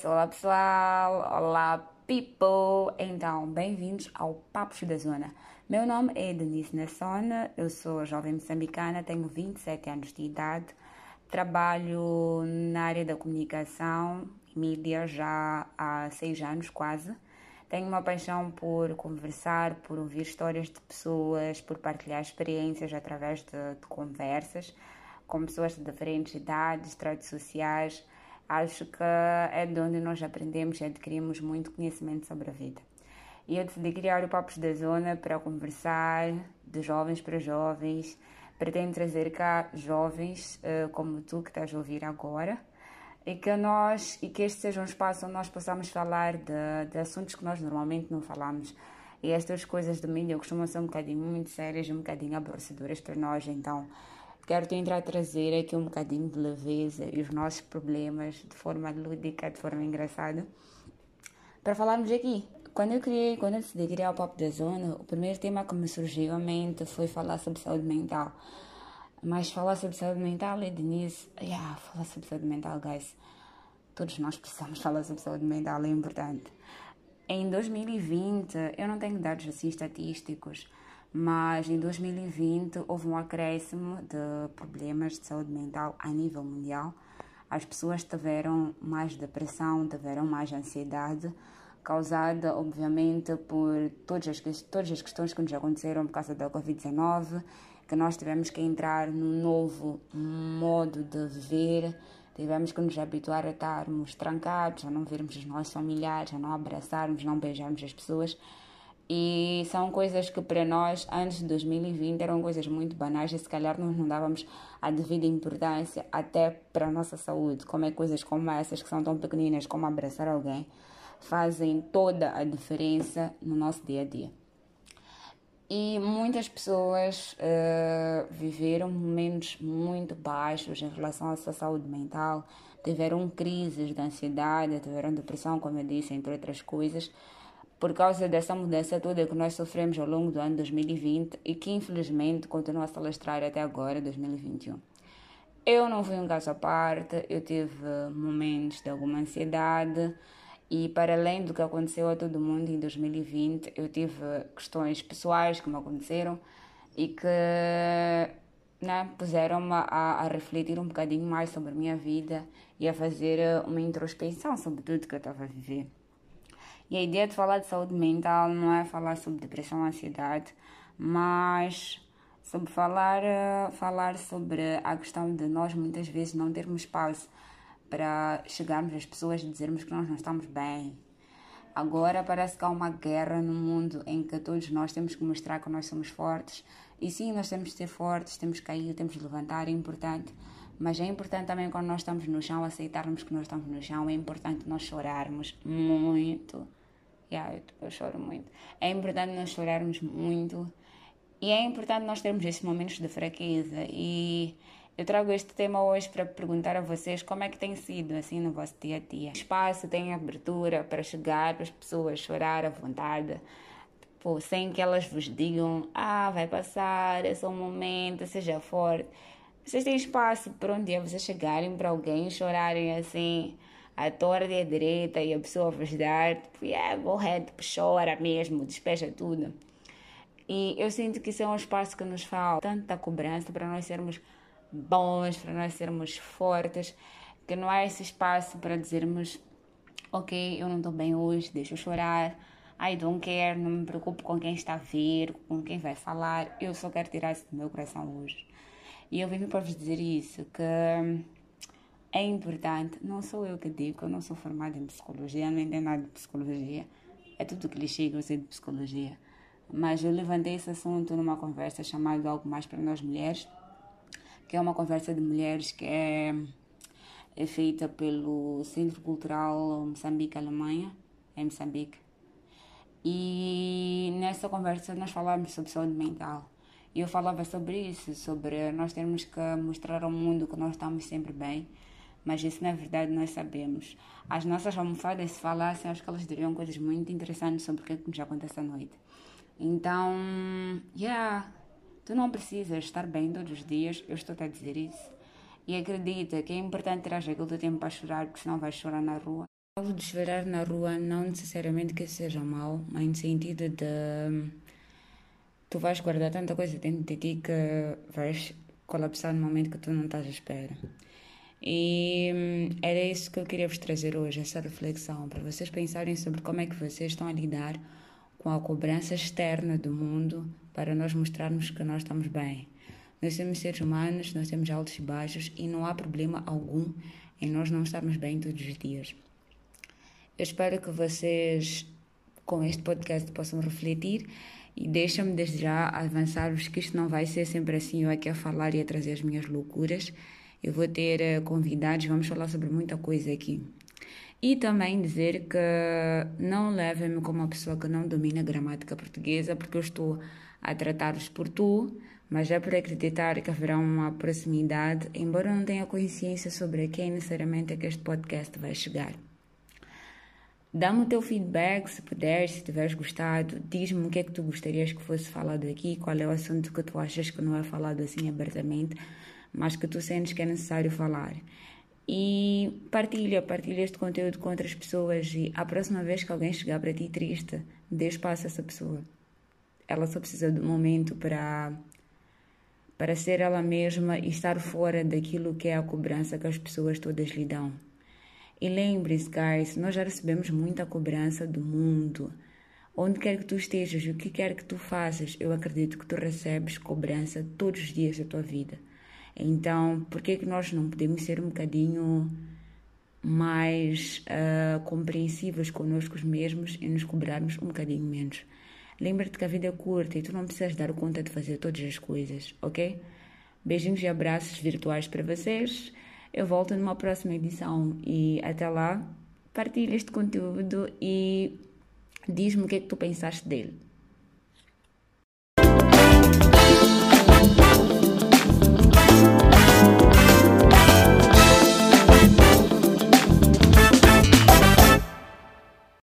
guys! Olá pessoal! Olá people! Então, bem-vindos ao Papos da Zona. Meu nome é Denise Nassona, eu sou jovem moçambicana, tenho 27 anos de idade, trabalho na área da comunicação e mídia já há 6 anos quase. Tenho uma paixão por conversar, por ouvir histórias de pessoas, por partilhar experiências através de, de conversas com pessoas de diferentes idades, tratos sociais. Acho que é de onde nós aprendemos e adquirimos muito conhecimento sobre a vida. E eu decidi criar o Papos da Zona para conversar de jovens para jovens. Pretendo trazer cá jovens uh, como tu que estás a ouvir agora e que nós e que este seja um espaço onde nós possamos falar de, de assuntos que nós normalmente não falamos. E estas coisas de mídia costumam ser um bocadinho muito sérias um bocadinho aborrecedoras para nós, então quero tentar trazer aqui um bocadinho de leveza e os nossos problemas de forma lúdica, de forma engraçada, para falarmos aqui. Quando eu criei, quando eu decidi criar o Pop da Zona, o primeiro tema que me surgiu à mente foi falar sobre saúde mental. Mas falar sobre saúde mental é de yeah, falar sobre saúde mental, guys. Todos nós precisamos falar sobre saúde mental, é importante. Em 2020, eu não tenho dados assim estatísticos, mas em 2020 houve um acréscimo de problemas de saúde mental a nível mundial. As pessoas tiveram mais depressão, tiveram mais ansiedade, causada obviamente por todas as, todas as questões que nos aconteceram por causa da Covid-19, que nós tivemos que entrar num novo modo de viver, tivemos que nos habituar a estarmos trancados, a não vermos os nossos familiares, a não abraçarmos, não beijarmos as pessoas. E são coisas que para nós, antes de 2020, eram coisas muito banais e se calhar nós não dávamos a devida importância até para a nossa saúde. Como é coisas como essas, que são tão pequeninas como abraçar alguém, fazem toda a diferença no nosso dia a dia. E muitas pessoas uh, viveram momentos muito baixos em relação à sua saúde mental, tiveram crises de ansiedade, tiveram depressão, como eu disse, entre outras coisas por causa dessa mudança toda que nós sofremos ao longo do ano 2020 e que infelizmente continua a se alastrar até agora, 2021. Eu não fui um caso à parte, eu tive momentos de alguma ansiedade e para além do que aconteceu a todo mundo em 2020, eu tive questões pessoais que me aconteceram e que né, puseram-me a, a refletir um bocadinho mais sobre a minha vida e a fazer uma introspecção sobre tudo que eu estava a viver. E a ideia de falar de saúde mental não é falar sobre depressão, ansiedade, mas sobre falar, eh, falar sobre a questão de nós muitas vezes não termos espaço para chegarmos às pessoas e dizermos que nós não estamos bem. Agora parece que há uma guerra no mundo em que todos nós temos que mostrar que nós somos fortes. E sim, nós temos de ser fortes, temos que cair, temos de levantar, é importante. Mas é importante também quando nós estamos no chão, aceitarmos que nós estamos no chão. É importante nós chorarmos muito Yeah, eu, eu choro muito. É importante nós chorarmos muito e é importante nós termos esses momentos de fraqueza. E eu trago este tema hoje para perguntar a vocês como é que tem sido assim no vosso dia a dia. Espaço tem abertura para chegar para as pessoas chorar à vontade, tipo, sem que elas vos digam: ah, vai passar, é só um momento, seja forte. Vocês têm espaço para um dia vocês chegarem para alguém chorarem assim a torta e a direita e a pessoa vos dar, tipo, yeah, go ahead, chora mesmo, despeja tudo. E eu sinto que isso é um espaço que nos falta tanta cobrança para nós sermos bons, para nós sermos fortes, que não há esse espaço para dizermos, ok, eu não estou bem hoje, deixa eu chorar, I don't care, não me preocupo com quem está a ver, com quem vai falar, eu só quero tirar isso do meu coração hoje. E eu vim para vos dizer isso, que é importante. Não sou eu que digo, eu não sou formada em psicologia, não entendo nada de psicologia. É tudo que lhe chega, eu sei de psicologia. Mas eu levantei esse assunto numa conversa chamada Algo Mais para Nós Mulheres, que é uma conversa de mulheres que é, é feita pelo Centro Cultural Moçambique-Alemanha, em Moçambique. E nessa conversa nós falávamos sobre saúde mental. E eu falava sobre isso, sobre nós termos que mostrar ao mundo que nós estamos sempre bem, mas isso na verdade nós sabemos. As nossas almofadas, se falassem, acho que elas diriam coisas muito interessantes sobre o que, é que nos acontece à noite. Então, yeah, tu não precisas estar bem todos os dias, eu estou a dizer isso. E acredita que é importante tirar aquele teu tempo para chorar, porque senão vais chorar na rua. Falo de chorar na rua não necessariamente que seja mal, mas no sentido de tu vais guardar tanta coisa dentro de ti que vais colapsar no momento que tu não estás à espera. E hum, era isso que eu queria vos trazer hoje, essa reflexão, para vocês pensarem sobre como é que vocês estão a lidar com a cobrança externa do mundo para nós mostrarmos que nós estamos bem. Nós somos seres humanos, nós temos altos e baixos e não há problema algum em nós não estarmos bem todos os dias. Eu espero que vocês, com este podcast, possam refletir e deixa-me desde já avançar-vos que isto não vai ser sempre assim, eu aqui a falar e a trazer as minhas loucuras. Eu vou ter uh, convidados, vamos falar sobre muita coisa aqui. E também dizer que não levem-me como uma pessoa que não domina a gramática portuguesa, porque eu estou a tratar-vos por tu, mas é por acreditar que haverá uma proximidade, embora não tenha consciência sobre quem necessariamente é que este podcast vai chegar. Dá-me o teu feedback, se puderes, se tiveres gostado. Diz-me o que é que tu gostarias que fosse falado aqui, qual é o assunto que tu achas que não é falado assim abertamente, mas que tu sentes que é necessário falar. E partilha, partilha este conteúdo com outras pessoas e a próxima vez que alguém chegar para ti triste, dê espaço a essa pessoa. Ela só precisa de um momento para para ser ela mesma e estar fora daquilo que é a cobrança que as pessoas todas lhe dão. E lembre-se, guys, nós já recebemos muita cobrança do mundo. Onde quer que tu estejas, o que quer que tu faças, eu acredito que tu recebes cobrança todos os dias da tua vida. Então, por que, que nós não podemos ser um bocadinho mais uh, compreensivos conosco mesmos e nos cobrarmos um bocadinho menos? Lembra-te que a vida é curta e tu não precisas dar conta de fazer todas as coisas, ok? Beijinhos e abraços virtuais para vocês. Eu volto numa próxima edição e até lá, partilha este conteúdo e diz-me o que é que tu pensaste dele.